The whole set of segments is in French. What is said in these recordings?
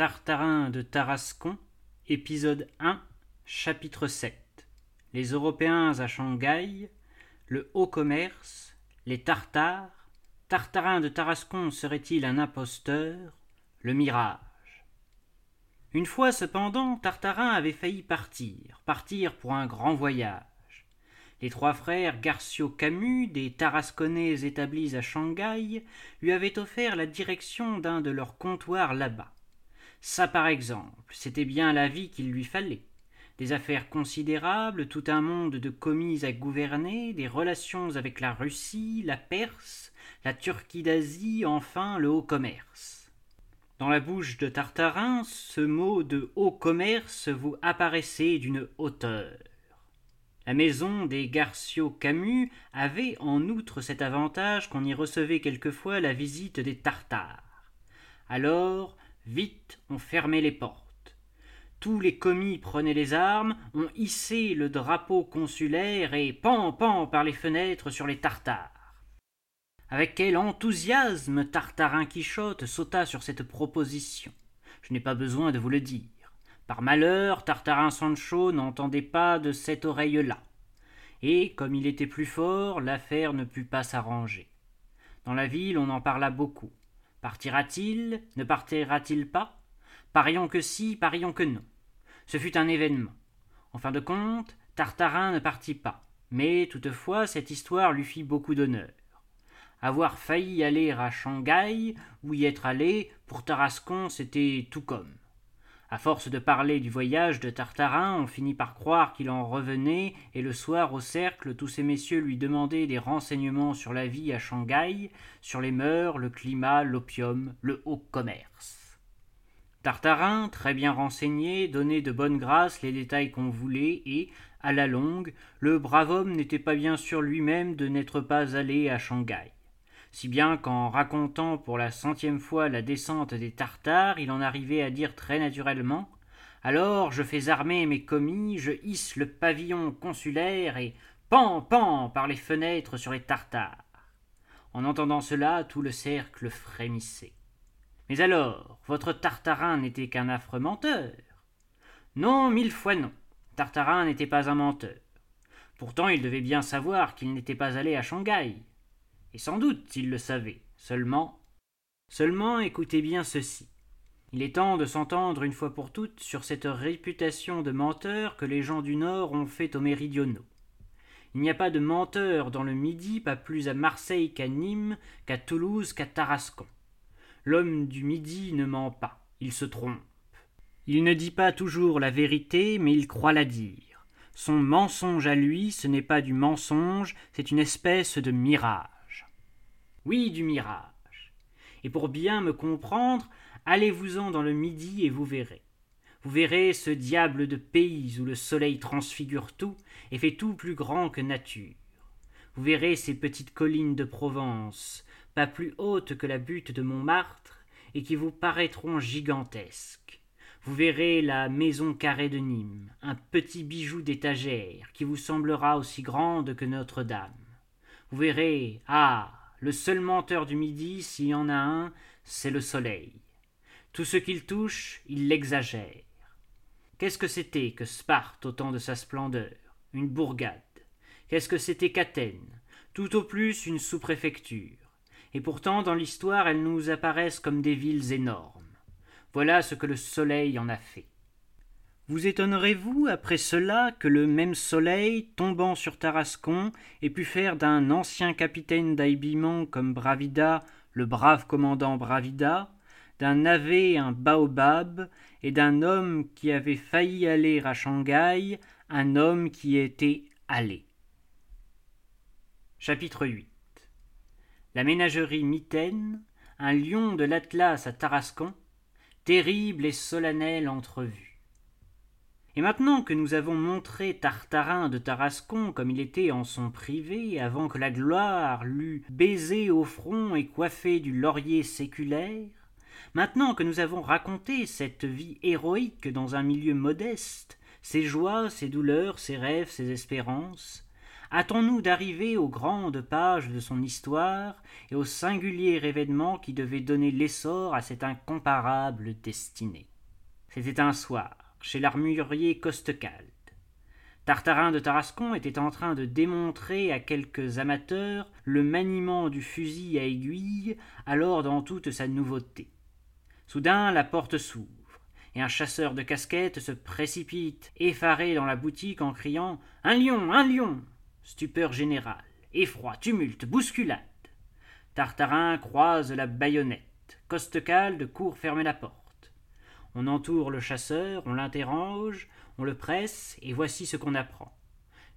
Tartarin de Tarascon, épisode 1, chapitre 7 Les Européens à Shanghai, le haut commerce, les Tartares, Tartarin de Tarascon serait-il un imposteur? Le mirage. Une fois cependant, Tartarin avait failli partir, partir pour un grand voyage. Les trois frères Garcio Camus, des Tarasconnais établis à Shanghai, lui avaient offert la direction d'un de leurs comptoirs là-bas. Ça, par exemple, c'était bien la vie qu'il lui fallait. Des affaires considérables, tout un monde de commis à gouverner, des relations avec la Russie, la Perse, la Turquie d'Asie, enfin le haut commerce. Dans la bouche de Tartarin, ce mot de haut commerce vous apparaissait d'une hauteur. La maison des Garcio Camus avait en outre cet avantage qu'on y recevait quelquefois la visite des Tartares. Alors, vite, on fermait les portes. Tous les commis prenaient les armes, on hissait le drapeau consulaire et pan pan par les fenêtres sur les Tartares. Avec quel enthousiasme Tartarin Quichotte sauta sur cette proposition. Je n'ai pas besoin de vous le dire. Par malheur, Tartarin Sancho n'entendait pas de cette oreille-là. Et, comme il était plus fort, l'affaire ne put pas s'arranger. Dans la ville, on en parla beaucoup. Partira-t-il? Ne partira-t-il pas? Parions que si, parions que non. Ce fut un événement. En fin de compte, Tartarin ne partit pas. Mais toutefois, cette histoire lui fit beaucoup d'honneur. Avoir failli aller à Shanghai ou y être allé, pour Tarascon, c'était tout comme. À force de parler du voyage de Tartarin, on finit par croire qu'il en revenait, et le soir au cercle, tous ces messieurs lui demandaient des renseignements sur la vie à Shanghai, sur les mœurs, le climat, l'opium, le haut commerce. Tartarin, très bien renseigné, donnait de bonne grâce les détails qu'on voulait, et, à la longue, le brave homme n'était pas bien sûr lui-même de n'être pas allé à Shanghai si bien qu'en racontant pour la centième fois la descente des Tartares, il en arrivait à dire très naturellement Alors je fais armer mes commis, je hisse le pavillon consulaire et pan pan par les fenêtres sur les Tartares. En entendant cela, tout le cercle frémissait. Mais alors, votre Tartarin n'était qu'un affreux menteur? Non, mille fois non. Tartarin n'était pas un menteur. Pourtant, il devait bien savoir qu'il n'était pas allé à Shanghai. Et sans doute il le savait. Seulement. Seulement écoutez bien ceci. Il est temps de s'entendre une fois pour toutes sur cette réputation de menteur que les gens du Nord ont fait aux méridionaux. Il n'y a pas de menteur dans le Midi, pas plus à Marseille qu'à Nîmes, qu'à Toulouse, qu'à Tarascon. L'homme du Midi ne ment pas, il se trompe. Il ne dit pas toujours la vérité, mais il croit la dire. Son mensonge à lui, ce n'est pas du mensonge, c'est une espèce de mirage oui du mirage. Et pour bien me comprendre, allez-vous-en dans le midi et vous verrez. Vous verrez ce diable de pays où le soleil transfigure tout et fait tout plus grand que nature. Vous verrez ces petites collines de Provence, pas plus hautes que la butte de Montmartre, et qui vous paraîtront gigantesques. Vous verrez la maison carrée de Nîmes, un petit bijou d'étagère qui vous semblera aussi grande que Notre-Dame. Vous verrez, ah, le seul menteur du midi, s'il y en a un, c'est le soleil. Tout ce qu'il touche, il l'exagère. Qu'est-ce que c'était que Sparte au temps de sa splendeur? Une bourgade. Qu'est-ce que c'était qu'Athènes? Tout au plus une sous-préfecture. Et pourtant, dans l'histoire, elles nous apparaissent comme des villes énormes. Voilà ce que le soleil en a fait. Vous étonnerez-vous après cela que le même soleil, tombant sur Tarascon, ait pu faire d'un ancien capitaine d'habillement comme Bravida le brave commandant Bravida, d'un navet un baobab, et d'un homme qui avait failli aller à Shanghai, un homme qui était allé. Chapitre 8 La ménagerie mitaine, un lion de l'Atlas à Tarascon, terrible et solennelle entrevue. Et maintenant que nous avons montré Tartarin de Tarascon comme il était en son privé, avant que la gloire l'eût baisé au front et coiffé du laurier séculaire, maintenant que nous avons raconté cette vie héroïque dans un milieu modeste, ses joies, ses douleurs, ses rêves, ses espérances, Hâtons-nous d'arriver aux grandes pages de son histoire et au singulier événement qui devait donner l'essor à cette incomparable destinée. C'était un soir, chez l'armurier Costecalde. Tartarin de Tarascon était en train de démontrer à quelques amateurs le maniement du fusil à aiguille, alors dans toute sa nouveauté. Soudain la porte s'ouvre, et un chasseur de casquettes se précipite, effaré dans la boutique en criant Un lion. Un lion. Stupeur générale, effroi, tumulte, bousculade. Tartarin croise la baïonnette. Costecalde court fermer la porte. On entoure le chasseur, on l'interroge, on le presse, et voici ce qu'on apprend.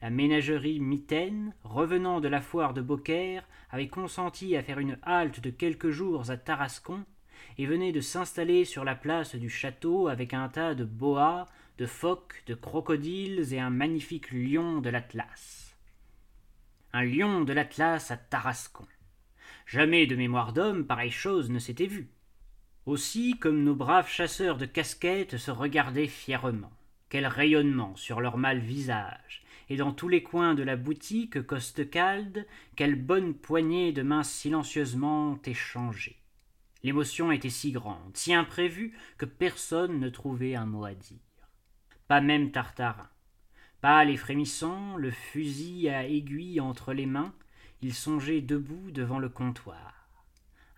La ménagerie Mitaine, revenant de la foire de Beaucaire, avait consenti à faire une halte de quelques jours à Tarascon, et venait de s'installer sur la place du château avec un tas de boas, de phoques, de crocodiles et un magnifique lion de l'Atlas un lion de l'Atlas à Tarascon. Jamais de mémoire d'homme pareille chose ne s'était vue. Aussi, comme nos braves chasseurs de casquettes se regardaient fièrement, quel rayonnement sur leur mâle visage, et dans tous les coins de la boutique Costecalde, quelle bonne poignée de mains silencieusement échangées. L'émotion était si grande, si imprévue, que personne ne trouvait un mot à dire. Pas même Tartarin. Pâle et frémissant, le fusil à aiguille entre les mains, il songeait debout devant le comptoir.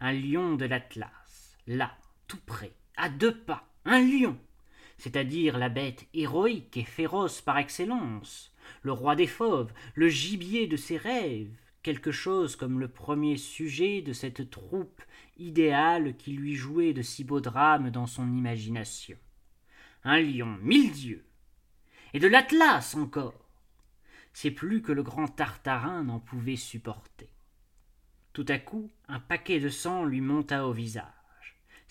Un lion de l'Atlas, là, tout près, à deux pas, un lion, c'est-à-dire la bête héroïque et féroce par excellence, le roi des fauves, le gibier de ses rêves, quelque chose comme le premier sujet de cette troupe idéale qui lui jouait de si beaux drames dans son imagination. Un lion, mille dieux, et de l'Atlas encore. C'est plus que le grand Tartarin n'en pouvait supporter. Tout à coup, un paquet de sang lui monta au visage.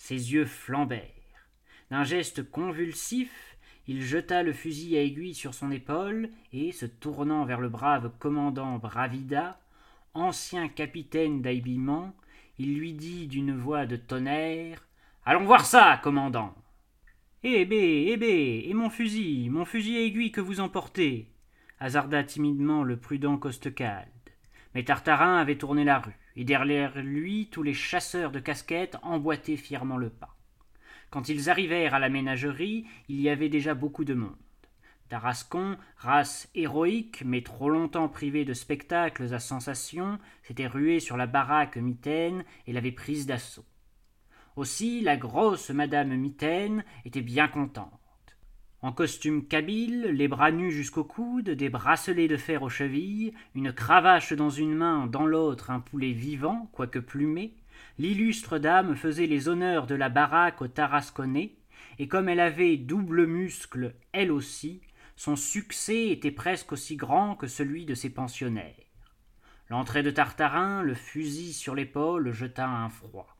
Ses yeux flambèrent. D'un geste convulsif, il jeta le fusil à aiguille sur son épaule et, se tournant vers le brave commandant Bravida, ancien capitaine d'habillement, il lui dit d'une voix de tonnerre Allons voir ça, commandant eh bé, eh bé, et mon fusil, mon fusil à aiguille que vous emportez hasarda timidement le prudent Costecalde. Mais Tartarin avait tourné la rue, et derrière lui tous les chasseurs de casquettes emboîtaient fièrement le pas. Quand ils arrivèrent à la ménagerie, il y avait déjà beaucoup de monde. Tarascon, race héroïque, mais trop longtemps privée de spectacles à sensation, s'était rué sur la baraque mitaine et l'avait prise d'assaut. Aussi la grosse madame Mitaine était bien contente. En costume kabyle, les bras nus jusqu'aux coudes, des bracelets de fer aux chevilles, une cravache dans une main, dans l'autre un poulet vivant, quoique plumé, l'illustre dame faisait les honneurs de la baraque au Tarasconnais, et comme elle avait double muscle, elle aussi, son succès était presque aussi grand que celui de ses pensionnaires. L'entrée de Tartarin, le fusil sur l'épaule, jeta un froid.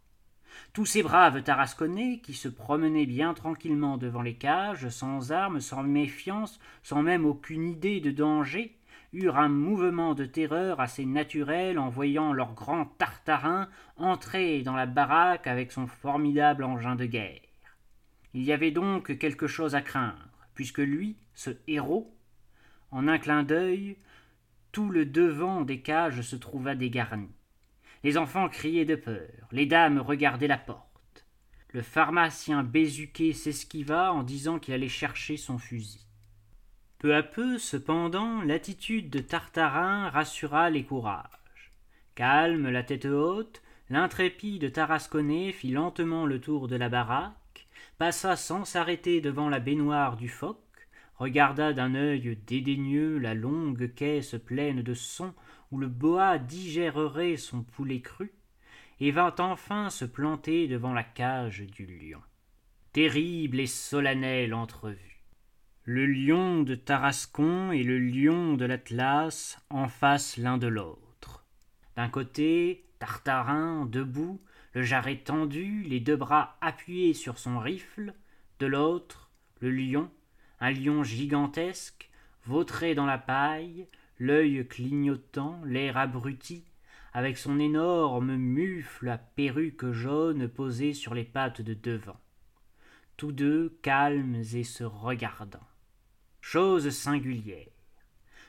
Tous ces braves tarasconnais, qui se promenaient bien tranquillement devant les cages, sans armes, sans méfiance, sans même aucune idée de danger, eurent un mouvement de terreur assez naturel en voyant leur grand Tartarin entrer dans la baraque avec son formidable engin de guerre. Il y avait donc quelque chose à craindre, puisque lui, ce héros, en un clin d'œil, tout le devant des cages se trouva dégarni. Les enfants criaient de peur, les dames regardaient la porte. Le pharmacien Bézuquet s'esquiva en disant qu'il allait chercher son fusil. Peu à peu, cependant, l'attitude de Tartarin rassura les courages. Calme, la tête haute, l'intrépide Tarasconnais fit lentement le tour de la baraque, passa sans s'arrêter devant la baignoire du phoque, regarda d'un œil dédaigneux la longue caisse pleine de son où le boa digérerait son poulet cru, et vint enfin se planter devant la cage du lion. Terrible et solennelle entrevue. Le lion de Tarascon et le lion de l'Atlas en face l'un de l'autre. D'un côté, Tartarin, debout, le jarret tendu, les deux bras appuyés sur son rifle, de l'autre, le lion, un lion gigantesque, vautré dans la paille, l'œil clignotant, l'air abruti, avec son énorme mufle à perruque jaune posé sur les pattes de devant. Tous deux calmes et se regardant. Chose singulière.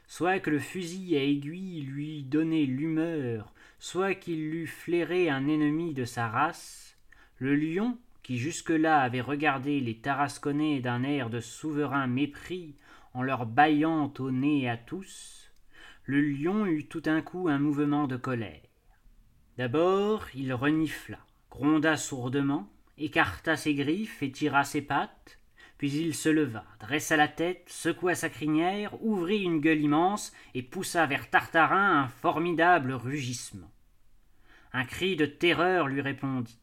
soit que le fusil à aiguille lui donnait l'humeur, soit qu'il eût flairé un ennemi de sa race, le lion, qui jusque-là avait regardé les Tarasconnais d'un air de souverain mépris en leur bâillant au nez à tous, le lion eut tout un coup un mouvement de colère. D'abord il renifla, gronda sourdement, écarta ses griffes et tira ses pattes, puis il se leva, dressa la tête, secoua sa crinière, ouvrit une gueule immense et poussa vers Tartarin un formidable rugissement. Un cri de terreur lui répondit.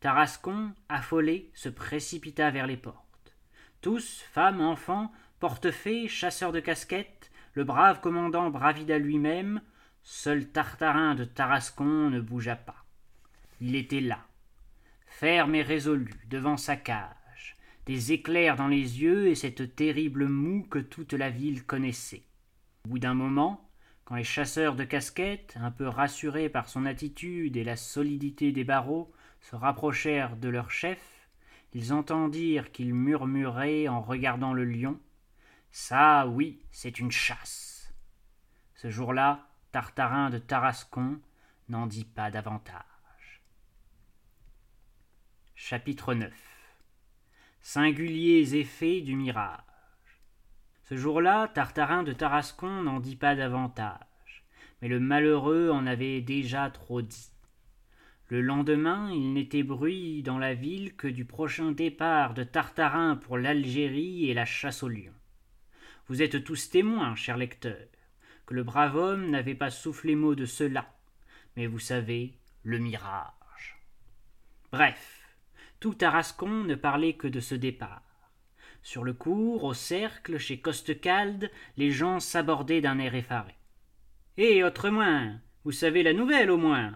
Tarascon, affolé, se précipita vers les portes. Tous, femmes, enfants, portefaix, chasseurs de casquettes, le brave commandant Bravida lui-même, seul Tartarin de Tarascon ne bougea pas. Il était là, ferme et résolu, devant sa cage, des éclairs dans les yeux et cette terrible moue que toute la ville connaissait. Au bout d'un moment, quand les chasseurs de casquettes, un peu rassurés par son attitude et la solidité des barreaux, se rapprochèrent de leur chef, ils entendirent qu'il murmurait en regardant le lion. Ça, oui, c'est une chasse. Ce jour-là, Tartarin de Tarascon n'en dit pas davantage. Chapitre 9 Singuliers effets du mirage. Ce jour-là, Tartarin de Tarascon n'en dit pas davantage, mais le malheureux en avait déjà trop dit. Le lendemain, il n'était bruit dans la ville que du prochain départ de Tartarin pour l'Algérie et la chasse au lion. Vous êtes tous témoins, cher lecteur, que le brave homme n'avait pas soufflé mot de cela, mais vous savez, le mirage. Bref, tout Tarascon ne parlait que de ce départ. Sur le cours, au cercle, chez Costecalde, les gens s'abordaient d'un air effaré. Et autrement, vous savez la nouvelle au moins.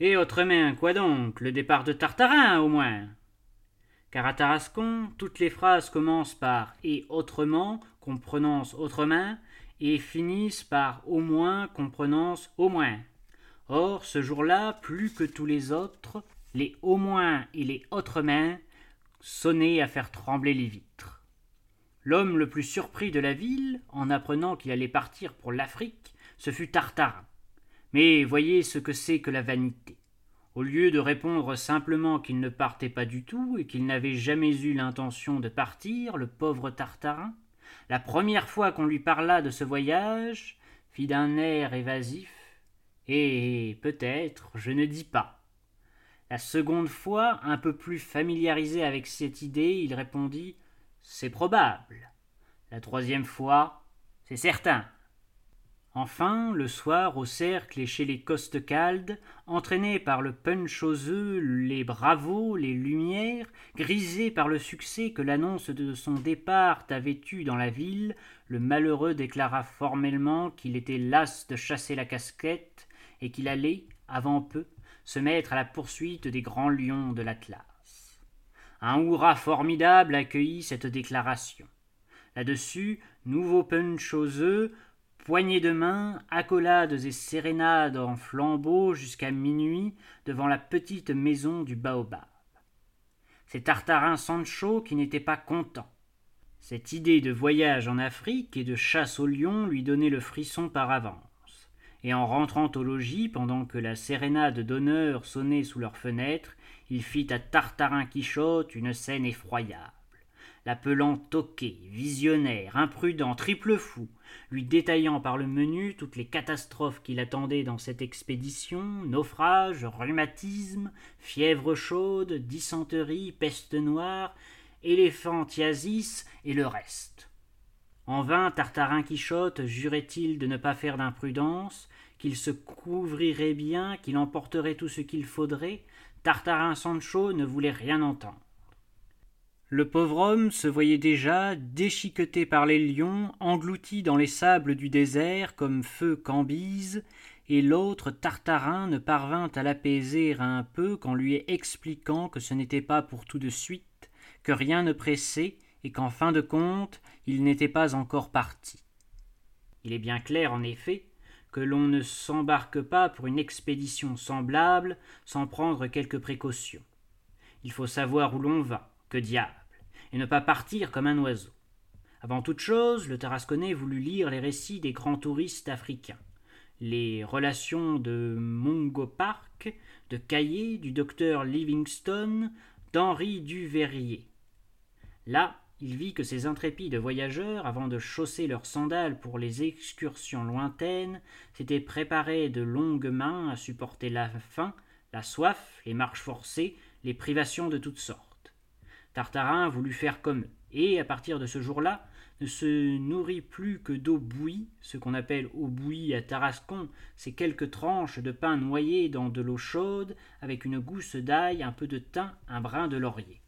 Et autrement, quoi donc, le départ de Tartarin au moins. Car à Tarascon, toutes les phrases commencent par et autrement, qu'on prononce autrement, et finissent par au moins, qu'on prononce au moins. Or, ce jour-là, plus que tous les autres, les au moins et les autrement sonnaient à faire trembler les vitres. L'homme le plus surpris de la ville, en apprenant qu'il allait partir pour l'Afrique, ce fut Tartarin. Mais voyez ce que c'est que la vanité. Au lieu de répondre simplement qu'il ne partait pas du tout et qu'il n'avait jamais eu l'intention de partir, le pauvre Tartarin, la première fois qu'on lui parla de ce voyage, fit d'un air évasif Et peut-être, je ne dis pas. La seconde fois, un peu plus familiarisé avec cette idée, il répondit C'est probable. La troisième fois, c'est certain. Enfin, le soir, au cercle et chez les Costecalde, entraîné par le punch aux œufs, les bravos, les lumières, grisé par le succès que l'annonce de son départ avait eu dans la ville, le malheureux déclara formellement qu'il était las de chasser la casquette et qu'il allait, avant peu, se mettre à la poursuite des grands lions de l'Atlas. Un hurrah formidable accueillit cette déclaration. Là-dessus, nouveau punch aux œufs, poignées de main, accolades et sérénades en flambeaux jusqu'à minuit devant la petite maison du baobab. C'est Tartarin Sancho qui n'était pas content. Cette idée de voyage en Afrique et de chasse au lion lui donnait le frisson par avance et en rentrant au logis pendant que la sérénade d'honneur sonnait sous leurs fenêtres, il fit à Tartarin Quichotte une scène effroyable, l'appelant toqué, visionnaire, imprudent, triple fou, lui détaillant par le menu toutes les catastrophes qui l'attendaient dans cette expédition, naufrage, rhumatisme, fièvre chaude, dysenterie, peste noire, éléphantiasis et le reste. En vain Tartarin Quichotte jurait-il de ne pas faire d'imprudence, qu'il se couvrirait bien, qu'il emporterait tout ce qu'il faudrait, Tartarin Sancho ne voulait rien entendre. Le pauvre homme se voyait déjà, déchiqueté par les lions, englouti dans les sables du désert comme feu Cambise, et l'autre Tartarin ne parvint à l'apaiser un peu qu'en lui expliquant que ce n'était pas pour tout de suite, que rien ne pressait, et qu'en fin de compte il n'était pas encore parti. Il est bien clair, en effet, que l'on ne s'embarque pas pour une expédition semblable sans prendre quelques précautions. Il faut savoir où l'on va, que diable, et ne pas partir comme un oiseau. Avant toute chose, le Tarasconnais voulut lire les récits des grands touristes africains, les relations de Mungo Park, de Caillé, du docteur Livingstone, d'Henri Duveyrier. Là, il vit que ces intrépides voyageurs, avant de chausser leurs sandales pour les excursions lointaines, s'étaient préparés de longues mains à supporter la faim, la soif, les marches forcées, les privations de toutes sortes. Tartarin voulut faire comme eux, et à partir de ce jour-là, ne se nourrit plus que d'eau bouillie, ce qu'on appelle eau bouillie à Tarascon, c'est quelques tranches de pain noyées dans de l'eau chaude, avec une gousse d'ail, un peu de thym, un brin de laurier.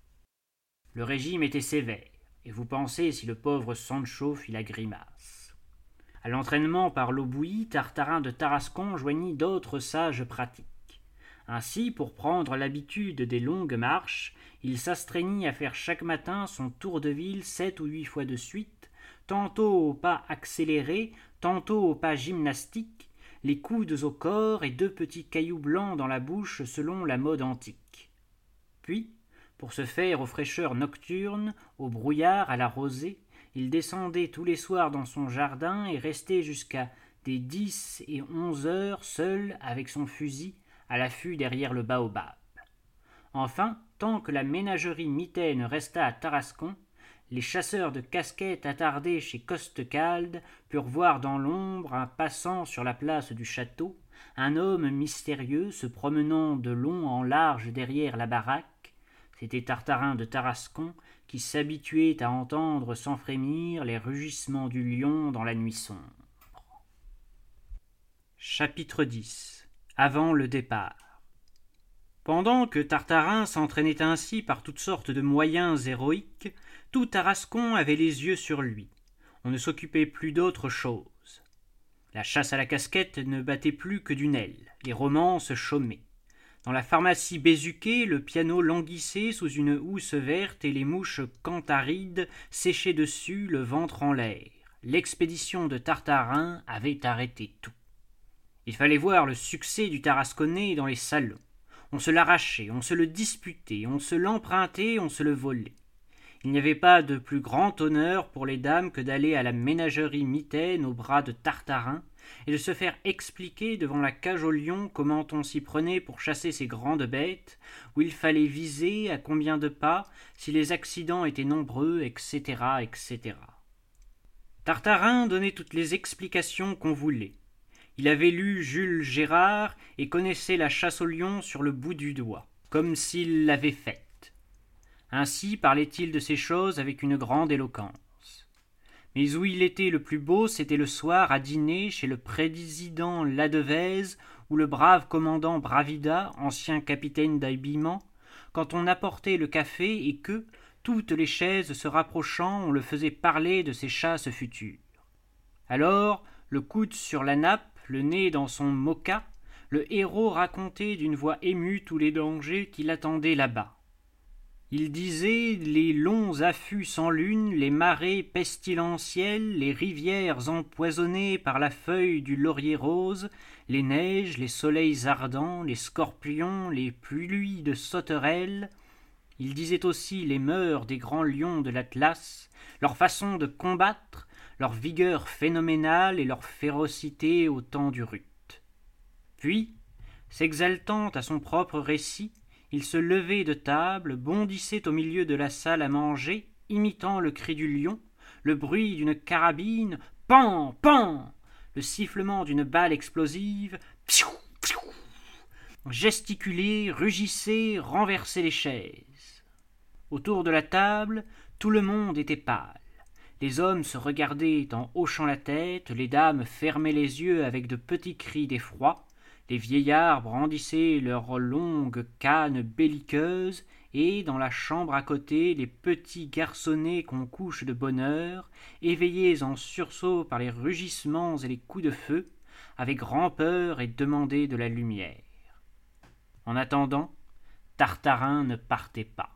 Le régime était sévère, et vous pensez si le pauvre Sancho fit la grimace. À l'entraînement par l'eau bouillie, Tartarin de Tarascon joignit d'autres sages pratiques. Ainsi, pour prendre l'habitude des longues marches, il s'astreignit à faire chaque matin son tour de ville sept ou huit fois de suite, tantôt au pas accéléré, tantôt au pas gymnastique, les coudes au corps et deux petits cailloux blancs dans la bouche selon la mode antique. Puis, pour se faire aux fraîcheurs nocturnes, au brouillard, à la rosée, il descendait tous les soirs dans son jardin et restait jusqu'à des dix et onze heures seul avec son fusil à l'affût derrière le baobab. Enfin, tant que la ménagerie mitaine resta à Tarascon, les chasseurs de casquettes attardés chez Costecalde purent voir dans l'ombre, un passant sur la place du château, un homme mystérieux se promenant de long en large derrière la baraque, c'était Tartarin de Tarascon qui s'habituait à entendre sans frémir les rugissements du lion dans la nuit sombre. Chapitre 10 Avant le départ Pendant que Tartarin s'entraînait ainsi par toutes sortes de moyens héroïques, tout Tarascon avait les yeux sur lui. On ne s'occupait plus d'autre chose. La chasse à la casquette ne battait plus que d'une aile, les romances chômaient. Dans la pharmacie Bézuquet, le piano languissait sous une housse verte et les mouches cantharides séchaient dessus, le ventre en l'air. L'expédition de Tartarin avait arrêté tout. Il fallait voir le succès du Tarasconnais dans les salons. On se l'arrachait, on se le disputait, on se l'empruntait, on se le volait. Il n'y avait pas de plus grand honneur pour les dames que d'aller à la ménagerie mitaine au bras de Tartarin, et de se faire expliquer devant la cage au lion comment on s'y prenait pour chasser ces grandes bêtes, où il fallait viser, à combien de pas, si les accidents étaient nombreux, etc., etc. Tartarin donnait toutes les explications qu'on voulait. Il avait lu Jules Gérard et connaissait la chasse au lion sur le bout du doigt, comme s'il l'avait faite. Ainsi parlait-il de ces choses avec une grande éloquence. Mais où il était le plus beau, c'était le soir à dîner chez le président Ladevez ou le brave commandant Bravida, ancien capitaine d'habillement, quand on apportait le café et que, toutes les chaises se rapprochant, on le faisait parler de ses chasses futures. Alors, le coude sur la nappe, le nez dans son moka, le héros racontait d'une voix émue tous les dangers qui l'attendaient là-bas. Il disait les longs affûts sans lune, les marées pestilentielles, les rivières empoisonnées par la feuille du laurier rose, les neiges, les soleils ardents, les scorpions, les pluies de sauterelles. Il disait aussi les mœurs des grands lions de l'Atlas, leur façon de combattre, leur vigueur phénoménale et leur férocité au temps du rut. Puis, s'exaltant à son propre récit, il se levait de table, bondissait au milieu de la salle à manger, imitant le cri du lion, le bruit d'une carabine, pan, pan, le sifflement d'une balle explosive, piou, piou, gesticulait, rugissait, renversait les chaises. Autour de la table, tout le monde était pâle. Les hommes se regardaient en hochant la tête, les dames fermaient les yeux avec de petits cris d'effroi, les vieillards brandissaient leurs longues cannes belliqueuses, et dans la chambre à côté, les petits garçonnets qu'on couche de bonne heure, éveillés en sursaut par les rugissements et les coups de feu, avaient grand-peur et demandaient de la lumière. En attendant, Tartarin ne partait pas.